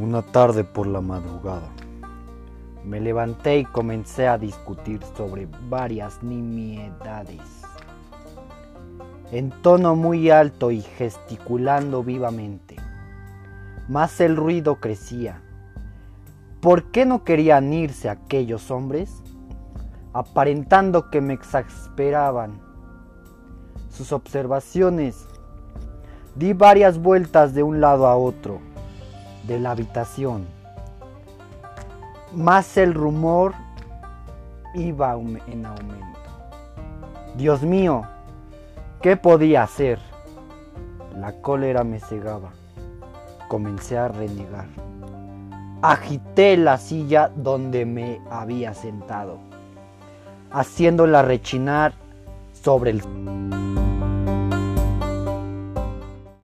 Una tarde por la madrugada, me levanté y comencé a discutir sobre varias nimiedades. En tono muy alto y gesticulando vivamente. Más el ruido crecía. ¿Por qué no querían irse aquellos hombres? Aparentando que me exasperaban sus observaciones. Di varias vueltas de un lado a otro de la habitación. Más el rumor iba en aumento. Dios mío, ¿qué podía hacer? La cólera me cegaba. Comencé a renegar. Agité la silla donde me había sentado, haciéndola rechinar sobre el...